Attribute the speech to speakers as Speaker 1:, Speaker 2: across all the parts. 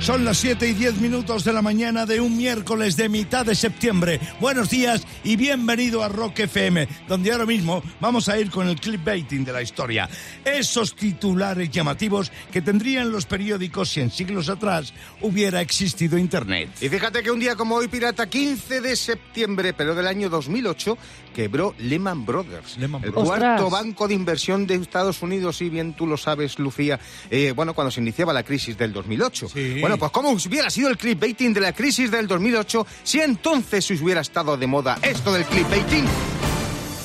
Speaker 1: Son las 7 y 10 minutos de la mañana de un miércoles de mitad de septiembre. Buenos días y bienvenido a Rock FM, donde ahora mismo vamos a ir con el clickbaiting de la historia. Esos titulares llamativos que tendrían los periódicos si en siglos atrás hubiera existido Internet.
Speaker 2: Y fíjate que un día como hoy, pirata, 15 de septiembre, pero del año 2008, quebró Lehman Brothers,
Speaker 1: Lehman
Speaker 2: el
Speaker 1: Brothers.
Speaker 2: cuarto
Speaker 3: Ostras.
Speaker 2: banco de inversión de Estados Unidos, si bien tú lo sabes, Lucía, eh, bueno, cuando se iniciaba la crisis del 2008.
Speaker 1: Sí.
Speaker 2: Bueno, pues cómo hubiera sido el clickbaiting de la crisis del 2008 si entonces hubiera estado de moda esto del clickbaiting.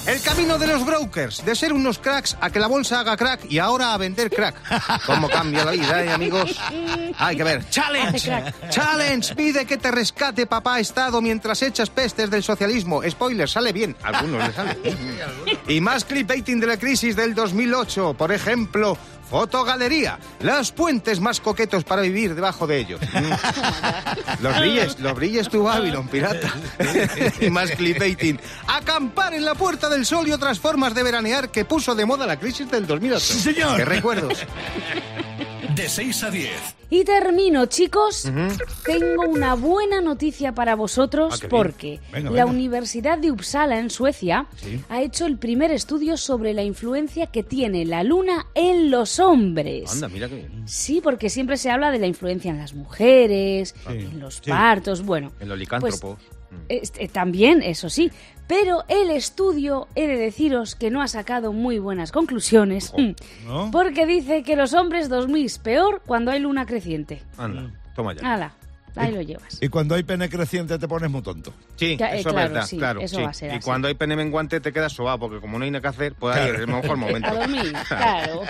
Speaker 2: El camino de los brokers, de ser unos cracks a que la bolsa haga crack y ahora a vender crack. ¿Cómo cambia la vida, eh, amigos? Hay que ver. Challenge. Challenge. Pide que te rescate papá Estado mientras echas pestes del socialismo. Spoiler, sale bien. Algunos le sale. y más clickbaiting de la crisis del 2008. Por ejemplo, fotogalería. Los puentes más coquetos para vivir debajo de ellos. Los brilles, los brilles tu Babylon, pirata. y más clickbaiting. Acampar en la Puerta del Sol y otras formas de veranear que puso de moda la crisis del 2008.
Speaker 1: Sí, señor.
Speaker 2: ¿Qué recuerdos?
Speaker 4: De 6 a 10.
Speaker 3: Y termino, chicos. Tengo una buena noticia para
Speaker 2: Ah,
Speaker 3: vosotros
Speaker 2: bien.
Speaker 3: porque
Speaker 1: Venga,
Speaker 3: la
Speaker 1: venga.
Speaker 3: Universidad de Uppsala en Suecia ha hecho el primer estudio sobre la influencia que tiene la luna en los hombres.
Speaker 2: Anda, mira qué bien.
Speaker 3: Sí, porque siempre se habla de la influencia en las mujeres, en los
Speaker 1: sí.
Speaker 3: partos, bueno.
Speaker 2: En los licántropos.
Speaker 3: pues, este, también, eso sí. Pero el estudio, he de deciros que no ha sacado muy buenas conclusiones.
Speaker 1: ¿no?
Speaker 3: Porque dice que los hombres dormís peor cuando hay luna creciente.
Speaker 2: Anda, toma ya.
Speaker 3: Hala, ahí lo llevas.
Speaker 1: Y cuando hay pene creciente te pones muy tonto.
Speaker 2: Sí,
Speaker 3: eh,
Speaker 2: eso es
Speaker 3: claro,
Speaker 2: verdad,
Speaker 3: sí,
Speaker 2: claro.
Speaker 3: eso
Speaker 2: sí.
Speaker 3: va a ser
Speaker 2: y
Speaker 3: así.
Speaker 2: cuando hay pene menguante te quedas sobado, porque como no hay nada que hacer, pues ahí es el mejor momento.
Speaker 3: A dormir, claro.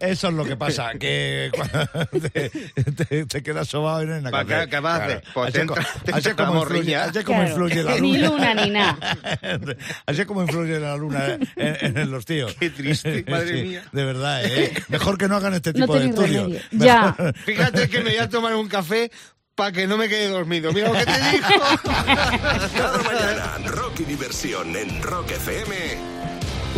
Speaker 1: Eso es lo que pasa, que cuando te, te- te quedas sobado no
Speaker 2: ¿Para
Speaker 1: que hacer.
Speaker 2: qué- qué vas a hacer? Pues
Speaker 1: Así
Speaker 2: entra-
Speaker 1: así
Speaker 2: entra
Speaker 1: como
Speaker 2: la
Speaker 1: influye, así como
Speaker 3: Claro.
Speaker 1: influye la luna.
Speaker 3: Ni luna ni nada.
Speaker 1: Así es como influye la luna en, en los tíos.
Speaker 2: Qué triste, madre mía.
Speaker 1: De verdad, ¿eh? Mejor que no hagan este
Speaker 3: No
Speaker 1: tipo de
Speaker 3: tenéis
Speaker 1: estudios.
Speaker 3: Ya.
Speaker 2: Fíjate que me voy a tomar un café para que no me quede dormido. Mira lo que te digo.
Speaker 4: Cada mañana, rock y diversión en Rock FM.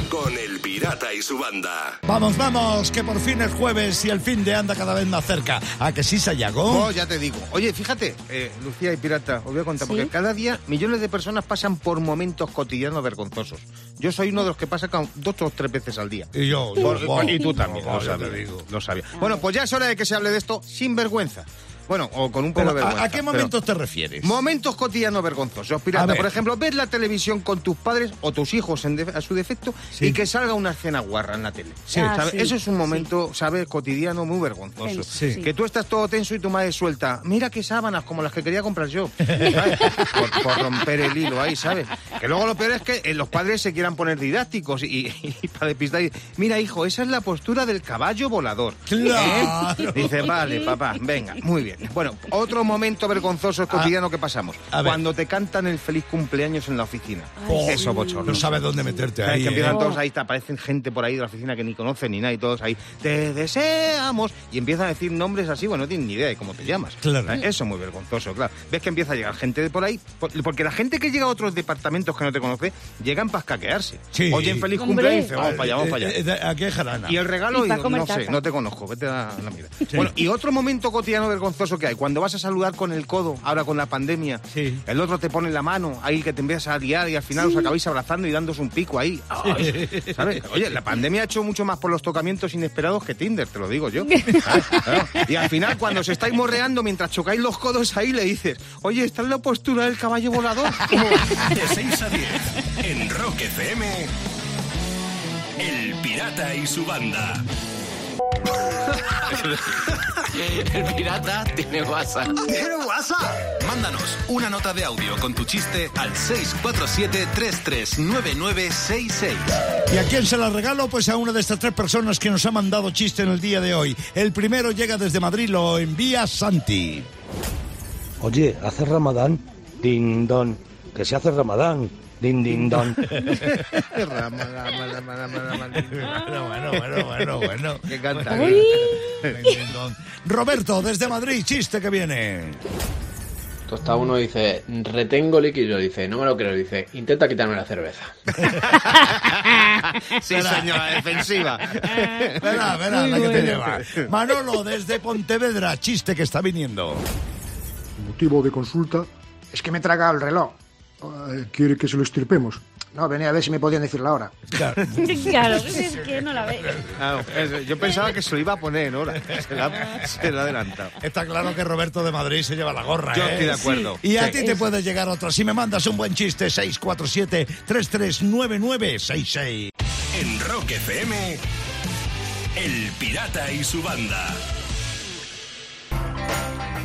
Speaker 4: Con El Pirata y su banda.
Speaker 1: Vamos, vamos, que por fin es jueves y el fin de anda cada vez más cerca. ¿A que sí, Sayago?
Speaker 2: Oh, ya te digo. Oye, fíjate, eh, Lucía y Pirata, os voy a contar,
Speaker 3: ¿Sí?
Speaker 2: porque cada día millones de personas pasan por momentos cotidianos vergonzosos. Yo soy uno de los que pasa con dos o tres veces al día.
Speaker 1: Y yo,
Speaker 2: Por-
Speaker 1: yo, wow.
Speaker 2: y tú también,
Speaker 1: Oh,
Speaker 2: lo
Speaker 1: te
Speaker 2: sabía.
Speaker 1: digo.
Speaker 2: Lo sabía. Bueno, pues ya es hora de que se hable de esto sin vergüenza. Bueno, o con un poco
Speaker 1: Pero,
Speaker 2: de vergüenza.
Speaker 1: ¿a, a qué
Speaker 2: pero-
Speaker 1: momentos te refieres?
Speaker 2: Momentos cotidianos vergonzosos. Pirata, por ejemplo, ver la televisión con tus padres o tus hijos en de- a su defecto
Speaker 1: Sí.
Speaker 2: y que salga una escena guarra en la tele.
Speaker 3: Sí. Ah,
Speaker 2: ¿Sabes?
Speaker 3: sí,
Speaker 2: Eso es un
Speaker 3: sí.
Speaker 2: momento, ¿sabes? Cotidiano muy vergonzoso. Que tú estás todo tenso y tu madre suelta. Mira qué sábanas, como las que quería comprar yo. ¿sabes? Por, por romper el hilo ahí, ¿sabes? Que luego lo peor es que eh, los padres se quieran poner didácticos y, y para despistar. y, Mira, hijo, esa es la postura del caballo volador.
Speaker 1: Claro.
Speaker 2: ¿Eh? Dice, vale, papá, venga, muy bien. Bueno, otro momento vergonzoso cotidiano que pasamos.
Speaker 1: a ver.
Speaker 2: Cuando te cantan el feliz cumpleaños en la oficina.
Speaker 1: Oh,
Speaker 2: Eso, bochorno.
Speaker 1: No sabes dónde meterte ahí.
Speaker 2: que
Speaker 1: ¿eh?
Speaker 2: empiezan
Speaker 3: Oh.
Speaker 2: todos ahí, te aparecen gente por ahí de la oficina que ni conocen ni nada y todos ahí, te deseamos. Y empiezan a decir nombres así, bueno, no tienen ni idea de cómo te llamas.
Speaker 1: Claro.
Speaker 2: ¿Sabes? Eso es muy vergonzoso, claro. Ves que empieza a llegar gente de por ahí, por- porque la gente que llega a otros departamentos que no te conoce, llegan para escaquearse.
Speaker 1: Sí.
Speaker 2: Oyen feliz cumpleaños y dicen, vamos para allá, vamos para allá.
Speaker 1: Eh, eh, eh, Aquí es jarana.
Speaker 2: Y el regalo,
Speaker 3: Y
Speaker 2: digo, no sé, no te conozco, vete a la mierda. Bueno, y otro momento cotidiano vergonzoso que hay, cuando vas a saludar con el codo, ahora con la pandemia,
Speaker 1: Sí.
Speaker 2: el otro te pone la mano ahí que te empiezas a liar y al final os acabáis abrazando y dándose un pico ahí. Ay, ¿sabes? Oye, la pandemia ha hecho mucho más por los tocamientos inesperados que Tinder, te lo digo yo. Y al final, cuando se estáis morreando mientras chocáis los codos ahí, le dices, oye, esta es la postura del caballo volador.
Speaker 4: De 6 a 10. En Rock FM. El Pirata y su banda.
Speaker 5: El pirata tiene WhatsApp.
Speaker 4: Mándanos una nota de audio con tu chiste al 647-339966.
Speaker 1: ¿Y a quién se la regalo? Pues a una de estas tres personas que nos ha mandado chiste en el día de hoy. El primero llega desde Madrid, lo envía Santi.
Speaker 6: Oye, ¿hace Ramadán? Din don. Que se hace Ramadán. Din din don.
Speaker 2: Rama, rama, rama, rama, rama.
Speaker 1: Bueno, bueno, bueno, bueno, bueno.
Speaker 2: Que canta.
Speaker 1: Roberto, desde Madrid, chiste que viene.
Speaker 5: Costa uno dice, retengo líquido, dice, no me lo creo, dice, intenta quitarme la cerveza.
Speaker 2: Sí, señora, defensiva.
Speaker 1: Verá, verá, la que te lleva. Manolo, desde Pontevedra, chiste que está viniendo.
Speaker 7: Motivo de consulta es que me traga el reloj. Eh, ¿Quiere que se lo estirpemos? No, venía a ver si me podían decir la hora.
Speaker 1: Claro.
Speaker 3: claro, es que no la ve.
Speaker 2: Ah, yo pensaba que se lo iba a poner en hora. Se lo ha, se lo ha adelantado.
Speaker 1: Está claro que Roberto de Madrid se lleva la gorra,
Speaker 2: Yo
Speaker 1: ¿eh?
Speaker 2: estoy de acuerdo.
Speaker 1: Y a
Speaker 2: Sí.
Speaker 1: ti te puede llegar otra. Si me mandas un buen chiste, 647-339966.
Speaker 4: En Rock FM, El Pirata y su banda.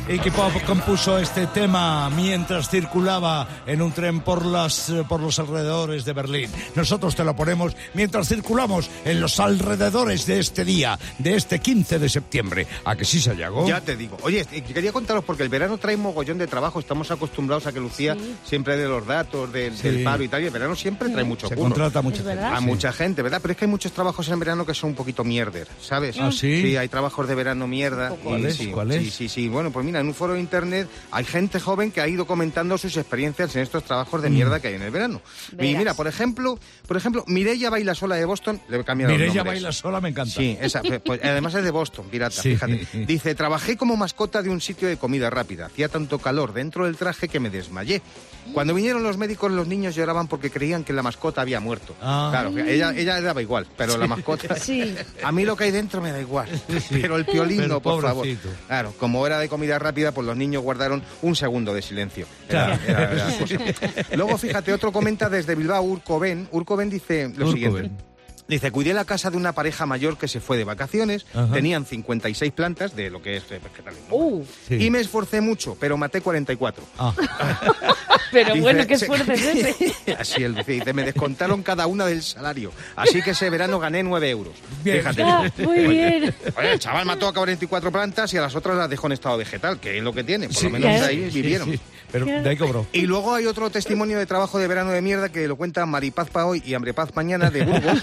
Speaker 1: Iggy Pop compuso este tema mientras circulaba en un tren por, las, eh, por los alrededores de Berlín. Nosotros te lo ponemos mientras circulamos en los alrededores de este día, de este 15 de septiembre. ¿A que sí, Sayago?
Speaker 2: Ya te digo. Oye, eh, quería contaros porque el verano trae mogollón de trabajo. Estamos acostumbrados a que Lucía siempre de los datos, del,
Speaker 1: Sí.
Speaker 2: del paro y tal. Y el verano siempre trae mucho
Speaker 1: Se
Speaker 2: curro.
Speaker 1: contrata mucha
Speaker 3: Es
Speaker 1: gente.
Speaker 3: verdad.
Speaker 2: A mucha gente, ¿verdad? Pero es que hay muchos trabajos en verano que son un poquito mierder, ¿sabes?
Speaker 1: ¿Ah, sí?
Speaker 2: Sí, hay trabajos de verano mierda.
Speaker 1: ¿Cuál
Speaker 2: y
Speaker 1: es?
Speaker 2: Sí,
Speaker 1: ¿Cuál
Speaker 2: sí? Sí, sí, Bueno, pues mira, en un foro de internet hay gente joven que ha ido comentando sus experiencias en estos trabajos de mierda que hay en el verano. Y mira, por ejemplo, por ejemplo, Mireia Baila Sola de Boston, le he cambiado
Speaker 1: Mireia baila sola, me encanta.
Speaker 2: Sí, esa, pues, pues, además es de Boston, pirata,
Speaker 1: Sí.
Speaker 2: fíjate. Dice, trabajé como mascota de un sitio de comida rápida. Hacía tanto calor dentro del traje que me desmayé. Cuando vinieron los médicos, los niños lloraban porque creían que la mascota había muerto.
Speaker 1: Ah.
Speaker 2: Claro, ella, ella daba igual, pero la mascota...
Speaker 3: Sí.
Speaker 2: A mí lo que hay dentro me da igual, pero el piolín no, por favor. Claro, como era de comida rápida, pues los niños guardaron un segundo de silencio. Era-
Speaker 1: Claro.
Speaker 2: era- era. Luego, fíjate, otro comenta desde Bilbao, Urcoven. Urcoven dice lo siguiente. Dice, cuidé la casa de una pareja mayor que se fue de vacaciones,
Speaker 1: Ajá.
Speaker 2: tenían 56 plantas de lo que es eh, vegetalismo.
Speaker 3: Uh,
Speaker 1: Sí.
Speaker 2: Y me esforcé mucho, pero maté 44.
Speaker 1: Ah,
Speaker 3: pero
Speaker 2: Dice,
Speaker 3: bueno, qué esfuerzo es ese.
Speaker 2: Así él dice, dice, me descontaron cada una del salario. Así que ese verano gané 9 euros.
Speaker 1: Bien.
Speaker 2: Fíjate.
Speaker 3: Ah, muy bien.
Speaker 2: Oye, el chaval mató a 44 plantas y a las otras las dejó en estado vegetal, que es lo que tiene. Por
Speaker 1: sí,
Speaker 2: lo menos de ahí
Speaker 1: sí,
Speaker 2: vivieron.
Speaker 1: Pero de ahí cobró.
Speaker 2: Y luego hay otro testimonio de trabajo de verano de mierda que lo cuenta Maripaz pa' hoy y Hambrepaz mañana de Burgos.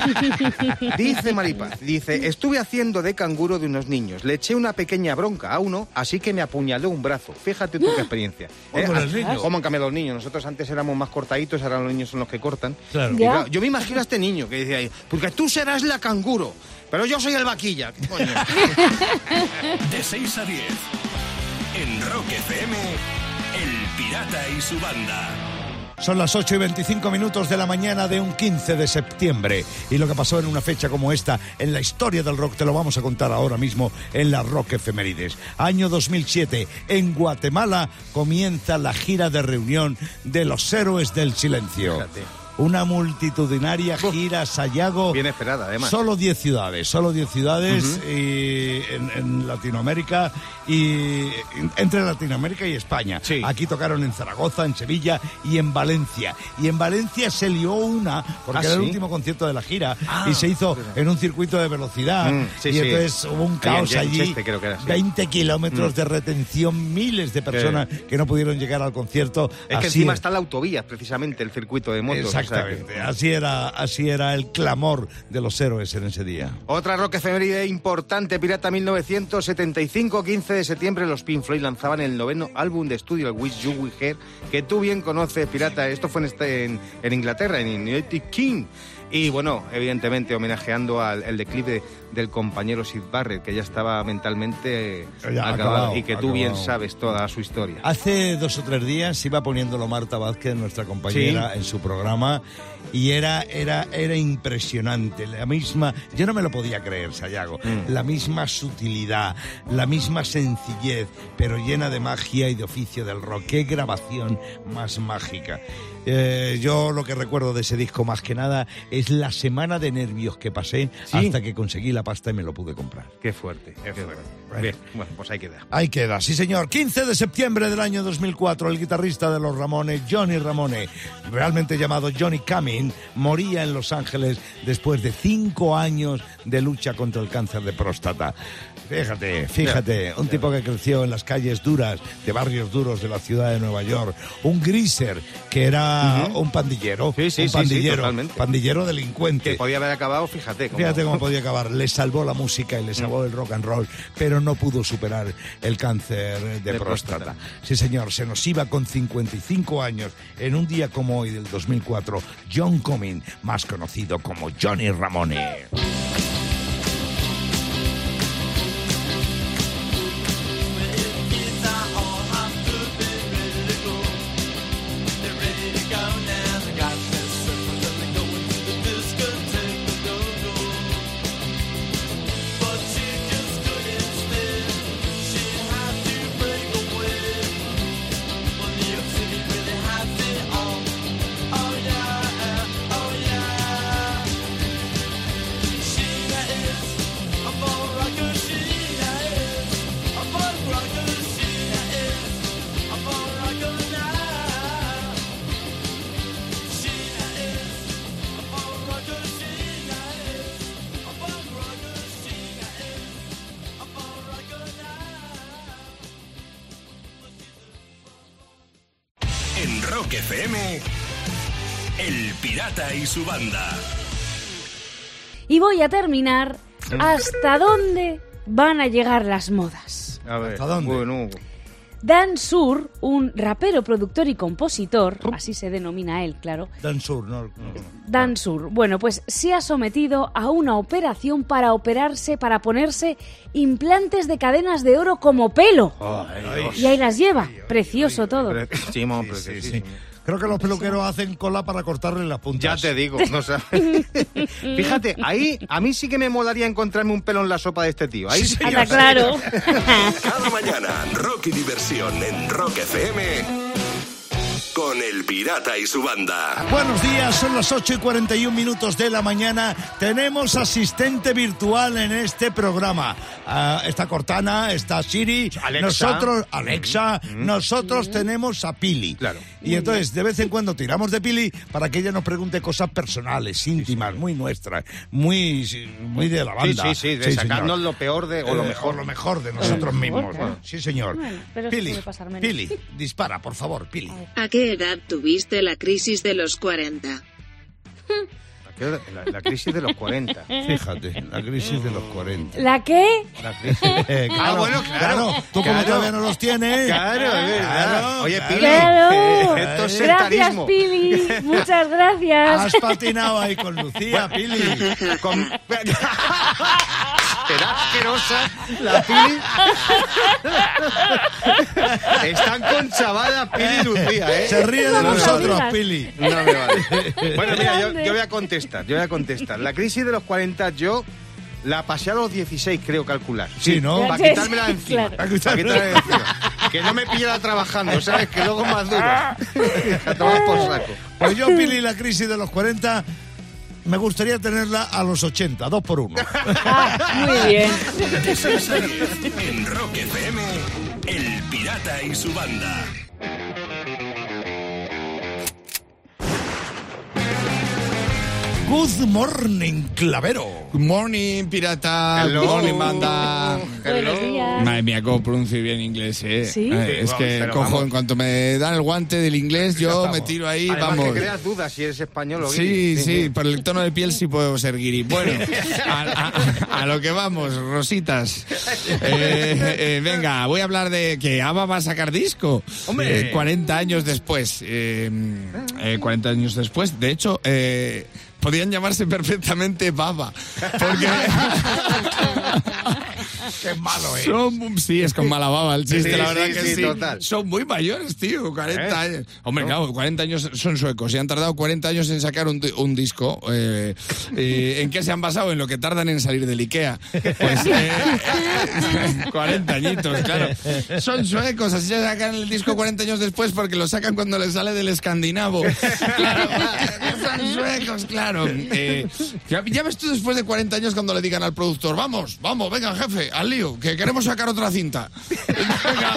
Speaker 2: dice Maripaz, dice, estuve haciendo de canguro de unos niños. Le eché una pequeña bronca a uno, así que me apuñaló un brazo. Fíjate tú qué experiencia.
Speaker 1: ¿Cómo los
Speaker 2: Así-
Speaker 1: niños?
Speaker 2: ¿Cómo han cambiado los niños? Nosotros antes éramos más cortaditos, ahora los niños son los que cortan.
Speaker 1: Claro.
Speaker 2: Claro, yo me imagino a este niño que dice ahí, porque tú serás la canguro, pero yo soy el vaquilla. ¿Qué coño?
Speaker 4: De 6 a 10. En Rock FM, Pirata y su banda.
Speaker 1: Son las 8 y 25 minutos de la mañana de un 15 de septiembre. Y lo que pasó en una fecha como esta en la historia del rock te lo vamos a contar ahora mismo en la Rock Efemérides. Año 2007, en Guatemala comienza la gira de reunión de los héroes del silencio.
Speaker 2: Fíjate.
Speaker 1: Una multitudinaria gira Sayago.
Speaker 2: Bien esperada, además.
Speaker 1: Solo 10 ciudades, solo 10 ciudades y en, en Latinoamérica y entre Latinoamérica y España.
Speaker 2: Sí.
Speaker 1: Aquí tocaron en Zaragoza, en Sevilla y en Valencia. Y en Valencia se lió una, porque
Speaker 2: ¿Ah,
Speaker 1: era el último concierto de la gira,
Speaker 2: Ah,
Speaker 1: y se hizo en un circuito de velocidad.
Speaker 2: Mm, sí,
Speaker 1: y entonces hubo un
Speaker 2: en
Speaker 1: caos allí.
Speaker 2: Cheste, creo que era, sí. Mm.
Speaker 1: 20 kilómetros de retención, miles de personas que no pudieron llegar al concierto.
Speaker 2: Es que encima
Speaker 1: es.
Speaker 2: está la autovía, precisamente, el circuito de motos. O sea que-
Speaker 1: Exactamente, así era, así era el clamor de los héroes en ese día.
Speaker 2: Otra rock efeméride importante, Pirata 1975, 15 de septiembre, los Pink Floyd lanzaban el noveno álbum de estudio, el Wish You Were Here, que tú bien conoces, Pirata. Esto fue en, este- en, en Inglaterra, en United King. Y bueno, evidentemente homenajeando al el declive del compañero Sid Barrett, que ya estaba mentalmente
Speaker 1: Ya,
Speaker 2: acabado,
Speaker 1: acabado,
Speaker 2: y que tú bien sabes toda su historia.
Speaker 1: Hace dos o tres días iba poniéndolo Marta Vázquez, nuestra compañera, en su programa y era, era, era impresionante. La misma, yo no me lo podía creer, Sayago,
Speaker 2: Mm.
Speaker 1: la misma sutilidad, la misma sencillez, pero llena de magia y de oficio del rock. Qué grabación más mágica. Eh, yo lo que recuerdo de ese disco más que nada es la semana de nervios que pasé
Speaker 2: Sí.
Speaker 1: hasta que conseguí la pasta y me lo pude comprar.
Speaker 2: Qué fuerte, qué fuerte. Bien, bueno, pues ahí queda.
Speaker 1: Ahí queda, sí señor. 15 de septiembre del año 2004, el guitarrista de los Ramones, Johnny Ramone, realmente llamado Johnny Cumming, moría en Los Ángeles después de cinco años de lucha contra el cáncer de próstata. Fíjate, fíjate, un tipo que creció en las calles duras, de barrios duros de la ciudad de Nueva York, un greaser que era un pandillero.
Speaker 2: Sí, sí,
Speaker 1: un
Speaker 2: sí, sí,
Speaker 1: pandillero. pandillero delincuente.
Speaker 2: Que podía haber acabado, fíjate. Cómo...
Speaker 1: Fíjate cómo podía acabar. Le salvó la música y le salvó el rock and roll, pero no pudo superar el cáncer de,
Speaker 2: De
Speaker 1: próstata.
Speaker 2: próstata.
Speaker 1: Sí, señor, se nos iba con 55 años en un día como hoy del 2004, John Comyn, más conocido como Johnny Ramone.
Speaker 4: Y su banda.
Speaker 3: Y voy a terminar hasta dónde van a llegar las modas.
Speaker 2: A ver,
Speaker 1: ¿Hasta dónde?
Speaker 2: Bueno,
Speaker 3: Dan Sur, un rapero, productor y compositor, así se denomina él, claro.
Speaker 1: Dan Sur, no, no, no.
Speaker 3: Dan Sur, bueno, pues se ha sometido a una operación para operarse, para ponerse implantes de cadenas de oro como pelo.
Speaker 2: Ay,
Speaker 3: Y ahí las lleva, precioso todo.
Speaker 2: Sí,
Speaker 1: sí. Creo que los peluqueros hacen cola para cortarle las
Speaker 2: Ya
Speaker 1: puntas.
Speaker 2: te digo, no sabes. Fíjate, ahí a mí sí que me molaría encontrarme un pelo en la sopa de este tío. Ahí sí.
Speaker 3: Anda claro.
Speaker 4: Cada mañana, rock y diversión en Rock FM. Con El Pirata y su banda.
Speaker 1: Buenos días, son las 8 y 41 minutos de la mañana. Tenemos asistente virtual en este programa. Ah, está Cortana, está Siri,
Speaker 2: Alexa.
Speaker 1: nosotros, Alexa, nosotros tenemos a Pili.
Speaker 2: Claro.
Speaker 1: Y entonces, de vez en cuando tiramos de Pili para que ella nos pregunte cosas personales, íntimas, muy nuestras, muy, muy de la
Speaker 2: Sí,
Speaker 1: banda.
Speaker 2: sí, sí, de
Speaker 1: señor.
Speaker 2: sacarnos lo peor de, o lo
Speaker 1: Eh,
Speaker 2: mejor.
Speaker 1: lo mejor de nosotros mismos. Sí, señor.
Speaker 3: Bueno,
Speaker 1: Pili. Pili, dispara, por favor, Pili.
Speaker 8: ¿A qué edad tuviste la crisis de los 40?
Speaker 2: La, la crisis de los 40.
Speaker 1: Fíjate, la crisis de los 40.
Speaker 3: ¿La qué?
Speaker 2: La crisis.
Speaker 1: Eh, claro,
Speaker 2: bueno, claro.
Speaker 1: Tú como
Speaker 2: Claro.
Speaker 1: todavía no los tienes.
Speaker 2: Claro.
Speaker 1: Claro,
Speaker 2: Oye,
Speaker 1: claro.
Speaker 2: Pili,
Speaker 3: Claro. Gracias. Pili. Muchas gracias.
Speaker 1: Has patinado ahí con Lucía, Pili.
Speaker 2: Con... Será asquerosa la Pili. Están con chavala Pili y Lucía, ¿eh?
Speaker 1: Se ríe de nosotros. Pili.
Speaker 2: No me vale. Bueno, mira, yo, voy a contestar, yo voy a contestar. La crisis de los 40 yo la pasé a los 16, creo calcular.
Speaker 1: Sí, ¿no?
Speaker 2: Para quitármela de encima.
Speaker 3: claro.
Speaker 2: Para quitármela de encima. Que no me pillara trabajando, ¿sabes? Que luego más duro. A tomar por saco.
Speaker 1: Pues yo, Pili, la crisis de los 40, me gustaría tenerla a los 80, dos por uno.
Speaker 3: Ah, muy bien.
Speaker 4: De 6 a 10, en Rock FM, El Pirata y su banda.
Speaker 1: Good morning, clavero.
Speaker 9: Good morning, pirata.
Speaker 2: Hello.
Speaker 9: Good morning, banda.
Speaker 3: Buenos días.
Speaker 9: Madre mía, cómo pronuncio bien inglés, ¿eh?
Speaker 3: ¿Sí?
Speaker 9: Eh, es
Speaker 2: Sí,
Speaker 9: que
Speaker 2: pero
Speaker 9: cojo,
Speaker 2: vamos.
Speaker 9: en cuanto me dan el guante del inglés, yo me tiro ahí,
Speaker 2: Además
Speaker 9: vamos.
Speaker 2: que creas dudas si eres español o
Speaker 9: Sí,
Speaker 2: guiri.
Speaker 9: sí, por el tono de piel sí puedo ser guiri. Bueno, a, a- a lo que vamos, rositas. Eh, eh, venga, voy a hablar de que ABBA va a sacar disco.
Speaker 2: ¡Hombre!
Speaker 9: Eh, 40 años después. eh, eh, 40 años después. De hecho, podrían llamarse perfectamente Baba. Porque...
Speaker 1: Qué malo, ¿eh?
Speaker 9: Son, sí, es con mala baba el chiste,
Speaker 2: Sí,
Speaker 9: la verdad
Speaker 2: sí,
Speaker 9: que
Speaker 2: sí,
Speaker 9: sí.
Speaker 2: total.
Speaker 9: Son muy mayores, tío, 40
Speaker 2: ¿Eh?
Speaker 9: años. Hombre, claro, 40 años son suecos y han tardado 40 años en sacar un, di- un disco. eh, eh, ¿En qué se han basado? En lo que tardan en salir del Ikea. Pues eh, 40 añitos, claro. Son suecos, así se sacan el disco 40 años después porque lo sacan cuando les sale del escandinavo. Claro, son suecos, claro. Eh, ya, ya ves tú después de 40 años cuando le digan al productor, vamos, vamos, venga jefe, al lío, que queremos sacar otra cinta. Venga.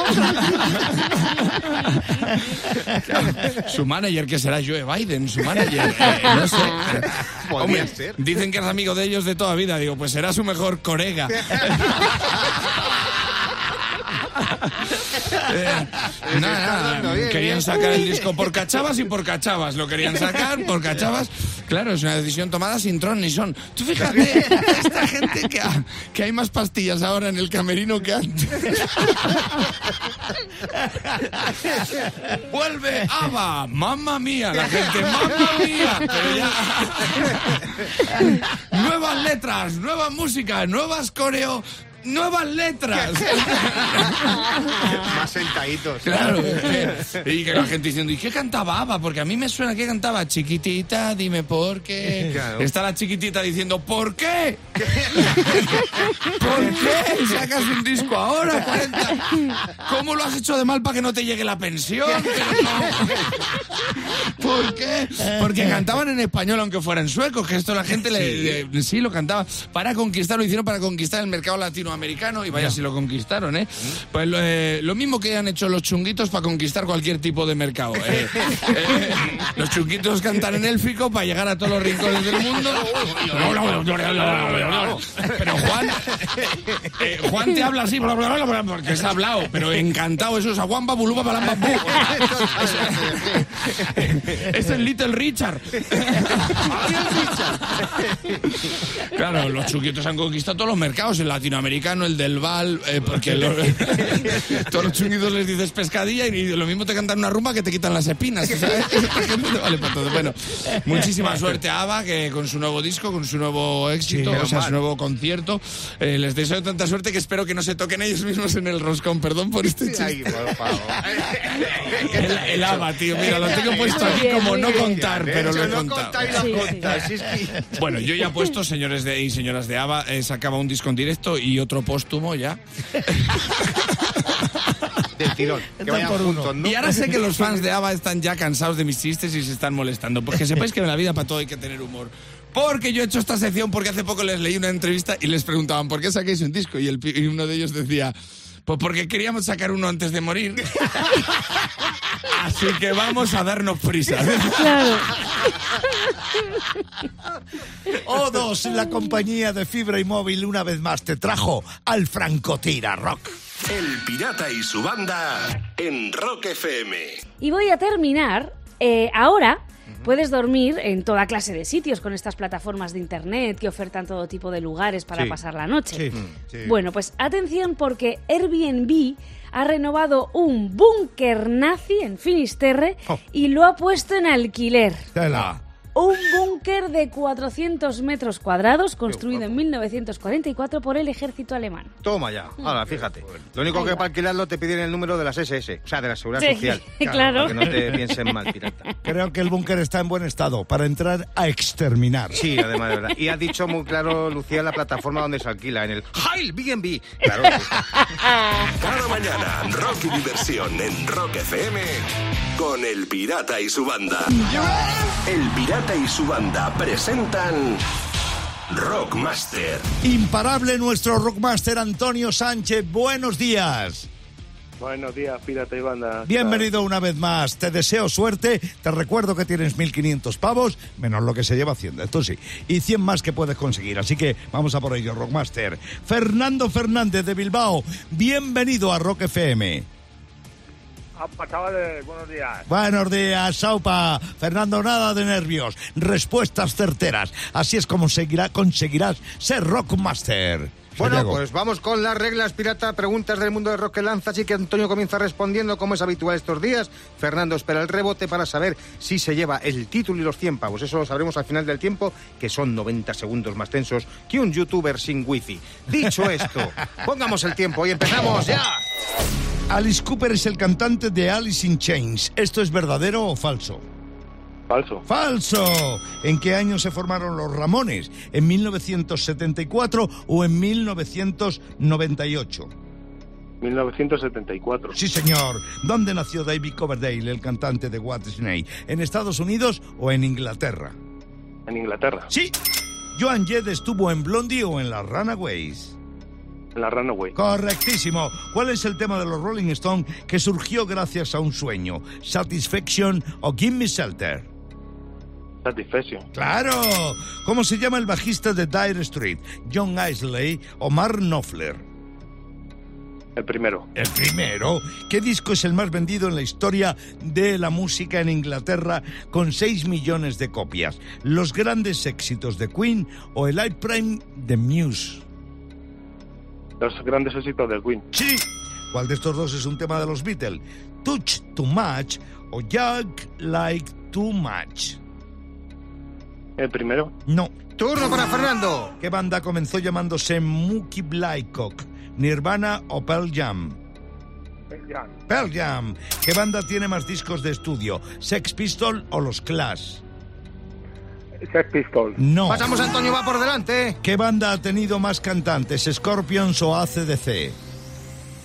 Speaker 9: su manager, que será Joe Biden, su manager. eh, no sé.
Speaker 2: Podría
Speaker 9: Hombre,
Speaker 2: ser.
Speaker 9: Dicen que es amigo de ellos de toda vida. Digo, pues será su mejor corega. Eh, nada, nada, querían sacar el disco por cachavas y por cachavas. Lo querían sacar por cachavas. Claro, es una decisión tomada sin tron ni son. Tú fíjate, esta gente que, ha- que hay más pastillas ahora en el camerino que antes. Vuelve Ava, mamma mía, la gente, mamma mía. Pero ya. nuevas letras, nueva música, nuevas coreo. Nuevas letras.
Speaker 2: Más sentaditos.
Speaker 9: Claro, y que la gente diciendo, ¿y qué cantaba Ava? Porque a mí me suena que cantaba chiquitita, dime por qué.
Speaker 2: Claro.
Speaker 9: Está la chiquitita diciendo, ¿por qué? ¿Por qué sacas un disco ahora? 40? ¿Cómo lo has hecho de mal para que no te llegue la pensión? ¿Por qué? Porque cantaban en español aunque fueran suecos, que esto la gente le, le- sí lo cantaba para conquistar, lo hicieron para conquistar el mercado latinoamericano y vaya si lo conquistaron, ¿eh? Pues lo, eh, lo mismo que han hecho los chunguitos para conquistar cualquier tipo de mercado. ¿eh? Eh, los chunguitos cantan en élfico para llegar a todos los rincones del mundo. Pero Juan, eh, Juan te habla así, bla, bla, bla, bla, porque es hablado, pero encantado, eso es aguamba, buluba, balamba, bu. Es el Little Richard. Claro, los chuquitos han conquistado todos los mercados, el latinoamericano, el del Val, eh, porque lo- todos los chunguitos les dices pescadilla y lo mismo te cantan una rumba que te quitan las espinas. ¿sabes? Vale para todo. Bueno, muchísima suerte a Ava que con su nuevo disco, con su nuevo éxito, o sea, su nuevo concierto. Eh, les deseo tanta suerte que espero que no se toquen ellos mismos en el roscón. Perdón por este chiste.
Speaker 2: Ay, por favor.
Speaker 9: El, el Ava, tío, mira, lo tengo puesto aquí como no contar, pero lo he contado.
Speaker 3: Sí, sí.
Speaker 9: Bueno, yo ya he puesto, señores de, y señoras de ABBA, eh, sacaba un disco en directo y otro póstumo ya.
Speaker 2: Del tirón. Que vayan juntos, ¿no?
Speaker 9: Y ahora sé que los fans de ABBA están ya cansados de mis chistes y se están molestando. Porque sepáis que en la vida para todo hay que tener humor. Porque yo he hecho esta sección porque hace poco les leí una entrevista y les preguntaban ¿por qué saquéis un disco? Y, el, pi- y uno de ellos decía, pues porque queríamos sacar uno antes de morir. Así que vamos a darnos prisa.
Speaker 3: Claro.
Speaker 1: O2, la compañía de fibra y móvil, una vez más te trajo al Francotira Rock.
Speaker 4: El Pirata y su banda en Rock FM.
Speaker 3: Y voy a terminar. eh, ahora puedes dormir en toda clase de sitios con estas plataformas de internet que ofertan todo tipo de lugares para
Speaker 2: Sí.
Speaker 3: pasar la noche.
Speaker 2: Sí.
Speaker 3: Bueno, pues atención porque Airbnb ha renovado un búnker nazi en Finisterre
Speaker 2: Oh.
Speaker 3: y lo ha puesto en alquiler.
Speaker 1: Tela.
Speaker 3: Un búnker de 400 metros cuadrados construido en 1944 por el ejército alemán.
Speaker 2: Toma ya. Ahora, fíjate. Lo único que para alquilarlo te piden el número de las SS, o sea, de la Seguridad
Speaker 3: Sí,
Speaker 2: Social.
Speaker 3: claro.
Speaker 2: Para que no te piensen mal, pirata.
Speaker 1: Creo que el búnker está en buen estado para entrar a exterminar.
Speaker 2: Sí, además, de verdad. Y ha dicho muy claro, Lucía, la plataforma donde se alquila, en el Heil B&B. Claro,
Speaker 4: Cada mañana, rock y diversión en Rock FM con El Pirata y su banda. El Pirata y su banda presentan Rockmaster.
Speaker 1: Imparable nuestro rockmaster Antonio Sánchez. Buenos días.
Speaker 10: Buenos días, Pirata y Banda.
Speaker 1: Bienvenido una vez más. Te deseo suerte. Te recuerdo que tienes 1.500 pavos, menos lo que se lleva Hacienda, esto sí. Y 100 más que puedes conseguir. Así que vamos a por ello, Rockmaster. Fernando Fernández de Bilbao, bienvenido a Rock FM.
Speaker 10: Apa, chavales, buenos días.
Speaker 1: Buenos días, Saupa. Fernando, nada de nervios. Respuestas certeras. Así es como seguirá, conseguirás ser Rockmaster.
Speaker 2: Bueno,
Speaker 1: Santiago.
Speaker 2: pues vamos con las reglas, pirata. Preguntas del mundo de rock que lanza. Así que Antonio comienza respondiendo como es habitual estos días. Fernando espera el rebote para saber si se lleva el título y los 100 pavos. Eso lo sabremos al final del tiempo, que son 90 segundos más tensos que un youtuber sin wifi. Dicho esto, pongamos el tiempo y empezamos ya.
Speaker 1: Alice Cooper es el cantante de Alice in Chains. ¿Esto es verdadero o falso?
Speaker 10: Falso.
Speaker 1: ¡Falso! ¿En qué año se formaron los Ramones? ¿En 1974 o en 1998?
Speaker 10: 1974.
Speaker 1: Sí, señor. ¿Dónde nació David Coverdale, el cantante de What Snake? ¿En Estados Unidos o en Inglaterra?
Speaker 10: En Inglaterra.
Speaker 1: Sí. ¿Joan Jett estuvo en Blondie o en las Runaways?
Speaker 10: En la Runaway.
Speaker 1: Correctísimo. ¿Cuál es el tema de los Rolling Stones que surgió gracias a un sueño? ¿Satisfaction o Give Me Shelter?
Speaker 10: Satisfaction.
Speaker 1: ¡Claro! ¿Cómo se llama el bajista de Dire Street? ¿John Isley o Mark Knopfler?
Speaker 10: El primero.
Speaker 1: El primero. ¿Qué disco es el más vendido en la historia de la música en Inglaterra con 6 millones de copias? ¿Los grandes éxitos de Queen o el Live Prime de Muse?
Speaker 10: Los grandes éxitos del Queen.
Speaker 1: Sí. ¿Cuál de estos dos es un tema de los Beatles? Touch Too Much o Jug Like Too Much.
Speaker 10: El primero.
Speaker 1: No.
Speaker 2: Turno para Fernando.
Speaker 1: ¿Qué banda comenzó llamándose Mookie Blycock? ¿Nirvana o Pearl Jam? Pearl Jam. ¿Qué banda tiene más discos de estudio? ¿Sex Pistol o los Clash?
Speaker 10: Sex Pistols.
Speaker 1: No.
Speaker 2: Pasamos, Antonio, va por delante.
Speaker 1: ¿Qué banda ha tenido más cantantes? ¿Scorpions o ACDC?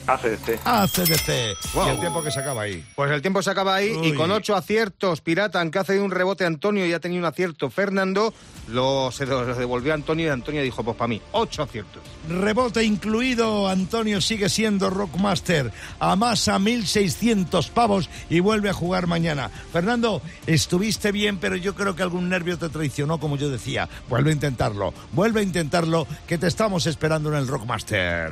Speaker 10: ACDC.
Speaker 1: ACDC.
Speaker 2: Wow.
Speaker 1: Y el tiempo que se acaba ahí.
Speaker 2: Pues el tiempo se acaba ahí y con ocho aciertos, Pirata, aunque ha cedido un rebote Antonio y ha tenido un acierto Fernando, lo, se lo devolvió a Antonio y Antonio dijo, pues para mí, ocho aciertos.
Speaker 1: Rebote incluido, Antonio sigue siendo Rockmaster. Amasa 1.600 pavos y vuelve a jugar mañana. Fernando, estuviste bien, pero yo creo que algún nervio te traicionó, como yo decía. Vuelve a intentarlo, vuelve a intentarlo, que te estamos esperando en el Rockmaster.